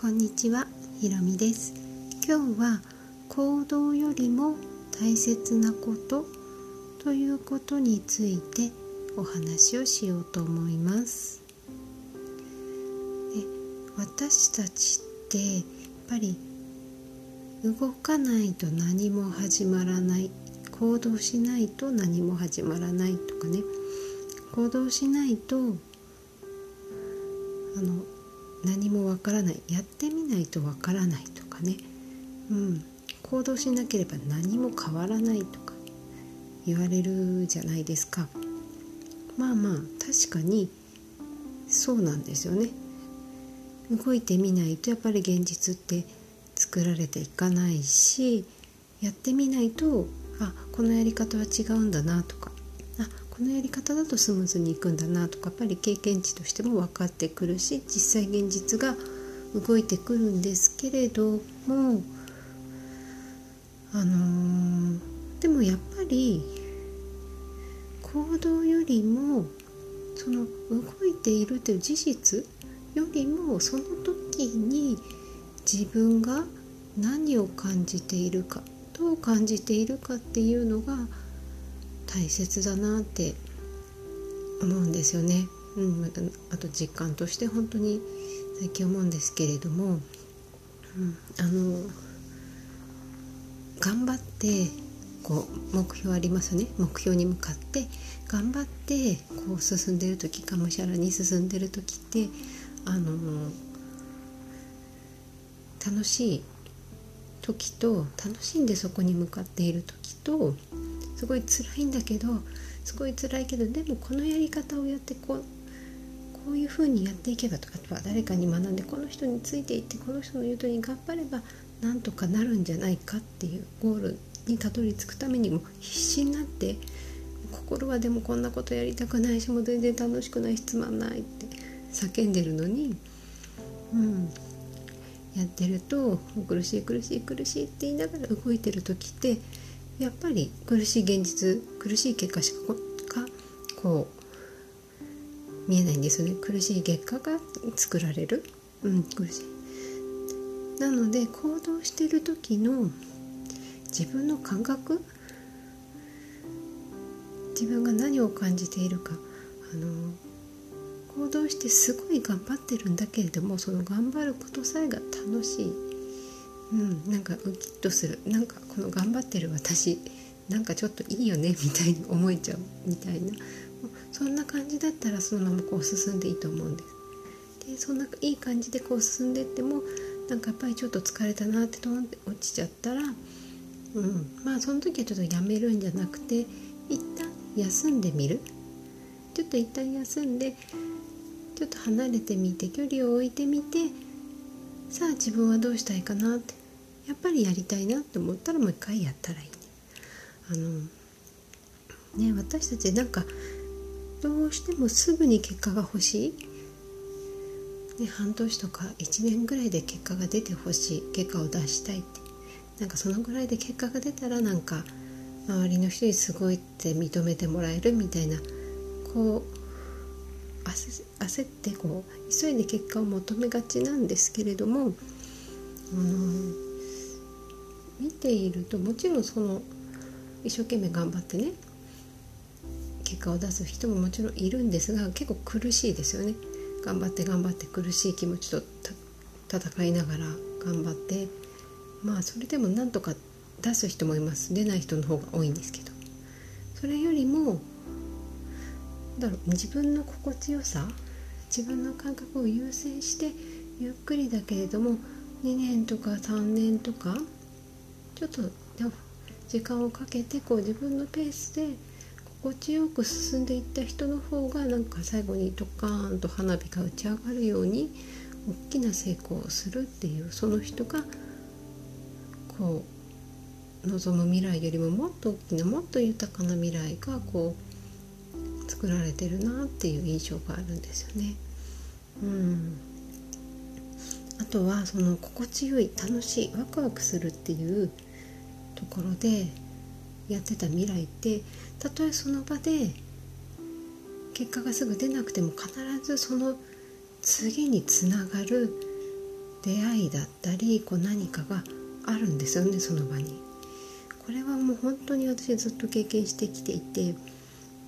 こんにちは、ひろみです。今日は行動よりも大切なことということについてお話をしようと思います。私たちってやっぱり動かないと何も始まらない。行動しないと何も始まらないとかね。行動しないとあの何もわからない。やってみないとわからないとかね、うん、行動しなければ何も変わらないとか言われるじゃないですか。まあまあ確かにそうなんですよね。動いてみないとやっぱり現実って作られていかないしやってみないとあこのやり方は違うんだなとか。あこのやり方だとスムーズにいくんだなとか。やっぱり経験値としても分かってくるし実際現実が動いてくるんですけれどもあのー、でもやっぱり行動よりもその動いているという事実よりもその時に自分が何を感じているか。どう感じているかっていうのが大切だなって思うんですよね。うん、あと実感として本当に最近思うんですけれども、うん、あの頑張ってこう目標ありますね目標に向かって頑張ってこう進んでる時がむしゃらに進んでる時ってあの楽しい時と楽しんでそこに向かっている時とすごい辛いんだけどすごい辛いけどでもこのやり方をやってこうこういうふうにやっていけばとかは誰かに学んでこの人についていってこの人の言うとりに頑張ればなんとかなるんじゃないかっていうゴールにたどり着くためにも必死になって心はでもこんなことやりたくないしもう全然楽しくないしつまんないって叫んでるのに、うん、やってると苦しい苦しい苦しいって言いながら動いてる時ってやっぱり苦しい現実苦しい結果しかこう見えないんですよね。苦しい結果が作られる、うん、苦しい。なので行動してる時の自分の感覚自分が何を感じているかあの行動してすごい頑張ってるんだけれどもその頑張ることさえが楽しい、うん、なんかウキッとする。なんかこの頑張ってる私なんかちょっといいよねみたいに思えちゃうみたいな。そんな感じだったらそのままこう進んでいいと思うんです。でそんないい感じでこう進んでいってもなんかやっぱりちょっと疲れたなってと思って落ちちゃったら、うん、まあその時はちょっとやめるんじゃなくて一旦休んでみる。ちょっと一旦休んでちょっと離れてみて距離を置いてみてさあ自分はどうしたいかなってやっぱりやりたいなって思ったらもう一回やったらいい、ね、あのね私たちなんかどうしてもすぐに結果が欲しい、ね、半年とか1年ぐらいで結果が出てほしい。結果を出したいって。なんかそのぐらいで結果が出たらなんか周りの人にすごいって認めてもらえるみたいなこう焦ってこう急いで結果を求めがちなんですけれども、あの見ているともちろんその一生懸命頑張ってね結果を出す人ももちろんいるんですが結構苦しいですよね。頑張って頑張って苦しい気持ちと戦いながら頑張ってまあそれでもなんとか出す人もいます。出ない人の方が多いんですけど。それよりもだろう自分の心地よさ自分の感覚を優先してゆっくりだけれども2年とか3年とかちょっと時間をかけてこう自分のペースで心地よく進んでいった人の方がなんか最後にドカーンと花火が打ち上がるように大きな成功をするっていうその人がこう望む未来よりももっと大きなもっと豊かな未来がこう作られてるなっていう印象があるんですよね。うん、あとはその心地よい楽しいワクワクするっていうところでやってた未来ってたとえその場で結果がすぐ出なくても必ずその次につながる出会いだったりこう何かがあるんですよねその場に。これはもう本当に私ずっと経験してきていて、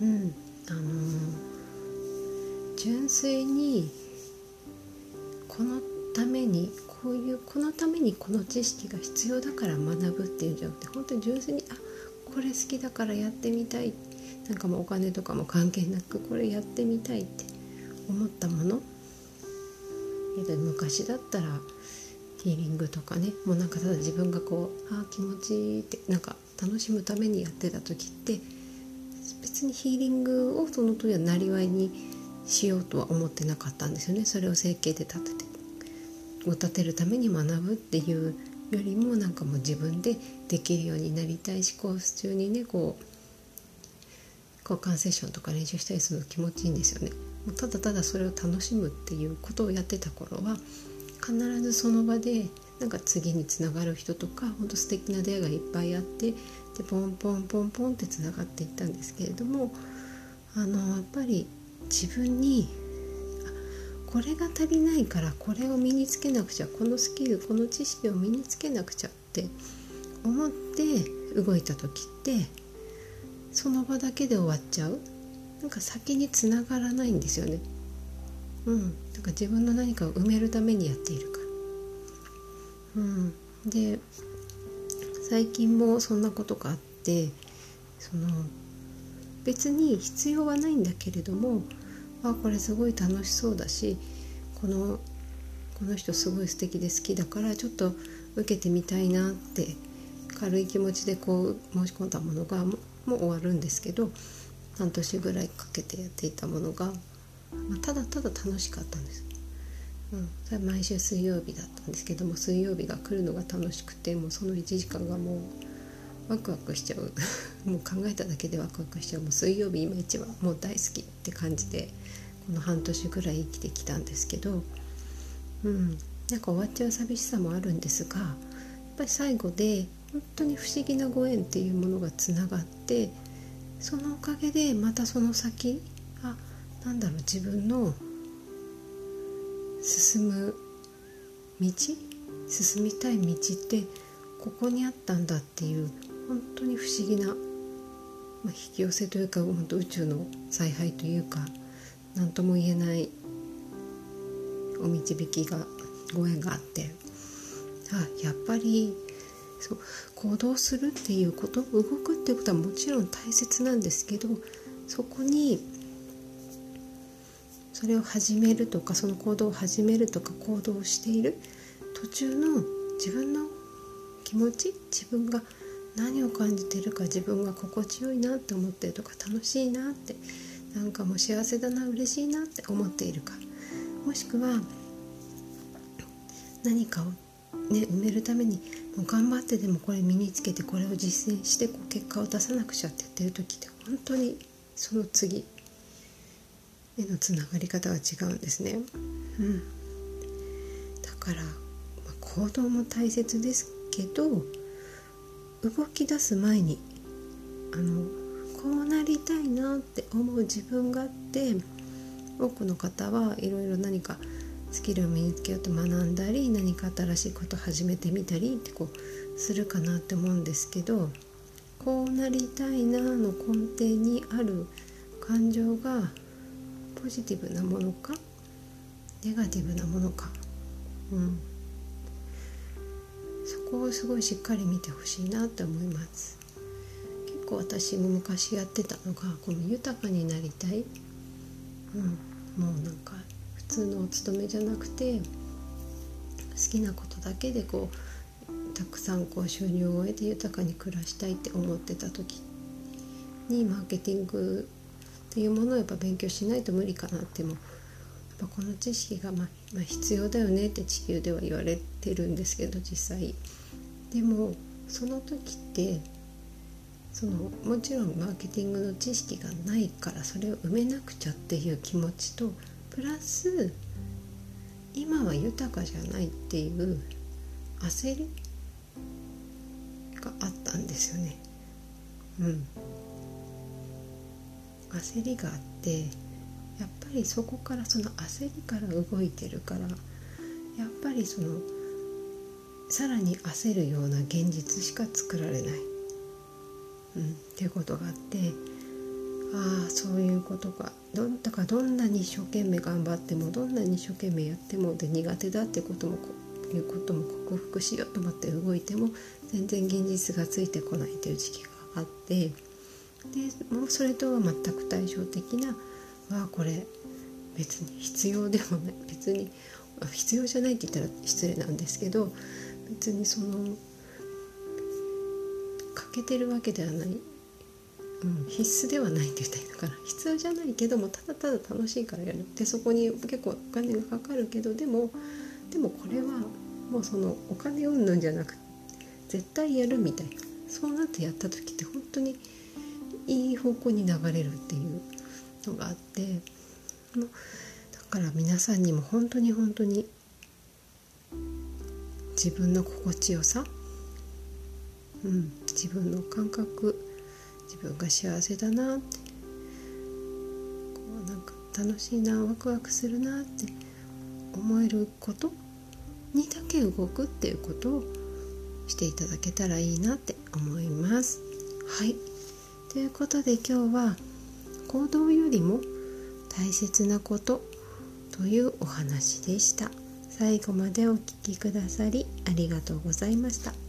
うんあの、純粋にこのためにこういうこのためにこの知識が必要だから学ぶっていうんじゃなくて本当に純粋にあこれ好きだからやってみたいなんかもうお金とかも関係なくこれやってみたいって思ったもの。昔だったらヒーリングとかねもうなんかただ自分がこうあ気持ちいいってなんか楽しむためにやってた時って別にヒーリングをその時はなりわいにしようとは思ってなかったんですよねそれを整形で立ててを立てるために学ぶっていうよりもなんかもう自分でできるようになりたいしコース中にねこう交換セッションとか練習したりするの気持ちいいんですよね。ただただそれを楽しむっていうことをやってた頃は必ずその場でなんか次につながる人とかほんと素敵な出会いがいっぱいあってでポンポンポンポンってつながっていったんですけれどもあのやっぱり自分にこれが足りないからこれを身につけなくちゃこのスキルこの知識を身につけなくちゃって思って動いた時ってその場だけで終わっちゃうなんか先につながらないんですよね。うん、なんか自分の何かを埋めるためにやっている。うん、で最近もそんなことがあってその別に必要はないんだけれどもあこれすごい楽しそうだしこのこの人すごい素敵で好きだからちょっと受けてみたいなって軽い気持ちでこう申し込んだものがもう終わるんですけど半年ぐらいかけてやっていたものが、まあ、ただただ楽しかったんです。うん、毎週水曜日だったんですけども水曜日が来るのが楽しくてもうその1時間がもうワクワクしちゃう。もう考えただけでワクワクしちゃう。もう水曜日今一番もう大好きって感じでこの半年ぐらい生きてきたんですけど、うん、なんか終わっちゃう寂しさもあるんですがやっぱり最後で本当に不思議なご縁っていうものがつながってそのおかげでまたその先あなんだろう自分の進む道進みたい道ってここにあったんだっていう本当に不思議な、まあ、引き寄せというか本当宇宙の采配というか何とも言えないお導きがご縁があってあやっぱりそう行動するっていうこと動くっていうことはもちろん大切なんですけどそこにそれを始めるとかその行動を始めるとか行動をしている。途中の自分の気持ち自分が何を感じているか自分が心地よいなって思ってるとか楽しいなってなんかもう幸せだな嬉しいなって思っているか。もしくは何かを、ね、埋めるためにもう頑張ってでもこれ身につけてこれを実践してこう結果を出さなくちゃってやってる時って本当にその次へのつながり方が違うんですね。うん、だから、まあ、行動も大切ですけど動き出す前にあのこうなりたいなって思う自分があって多くの方はいろいろ何かスキルを身につけようと学んだり何か新しいことを始めてみたりってこうするかなって思うんですけどこうなりたいなの根底にある感情がポジティブなものか？ネガティブなものか、うん、そこをすごいしっかり見てほしいなって思います。結。構私も昔やってたのがこの豊かになりたい、うん、もうなんか普通のお勤めじゃなくて好きなことだけでこうたくさんこう収入を得て豊かに暮らしたいって思ってた時にマーケティングっていうものをやっぱ勉強しないと無理かなってもやっぱこの知識がまあ、まあ、必要だよねって地球では言われてるんですけど実際でもその時ってそのもちろんマーケティングの知識がないからそれを埋めなくちゃっていう気持ちとプラス今は豊かじゃないっていう焦りがあったんですよね。うん焦りがあってやっぱりそこからその焦りから動いてるからやっぱりそのさらに焦るような現実しか作られない、うん、っていうことがあってああそういうことか。どだからどんなに一生懸命頑張ってもどんなに一生懸命やってもで苦手だってこともいうことも克服しようと思って動いても全然現実がついてこないという時期があってでもうそれとは全く対照的なあこれ別に必要でもない別に必要じゃないって言ったら失礼なんですけど別にその欠けてるわけではない、うん、必須ではないって言ったらいいのかな。必要じゃないけどもただただ楽しいからやる。でそこに結構お金がかかるけどでもでもこれはもうそのお金云々じゃなく絶対やるみたいな。そうなってやった時って本当にいい方向に流れるっていうのがあってだから皆さんにも本当に本当に自分の心地よさ、うん、自分の感覚自分が幸せだなってこうなんか楽しいなワクワクするなって思えることにだけ動くっていうことをしていただけたらいいなって思います。はいということで今日は行動よりも大切なことというお話でした。最後までお聴きくださりありがとうございました。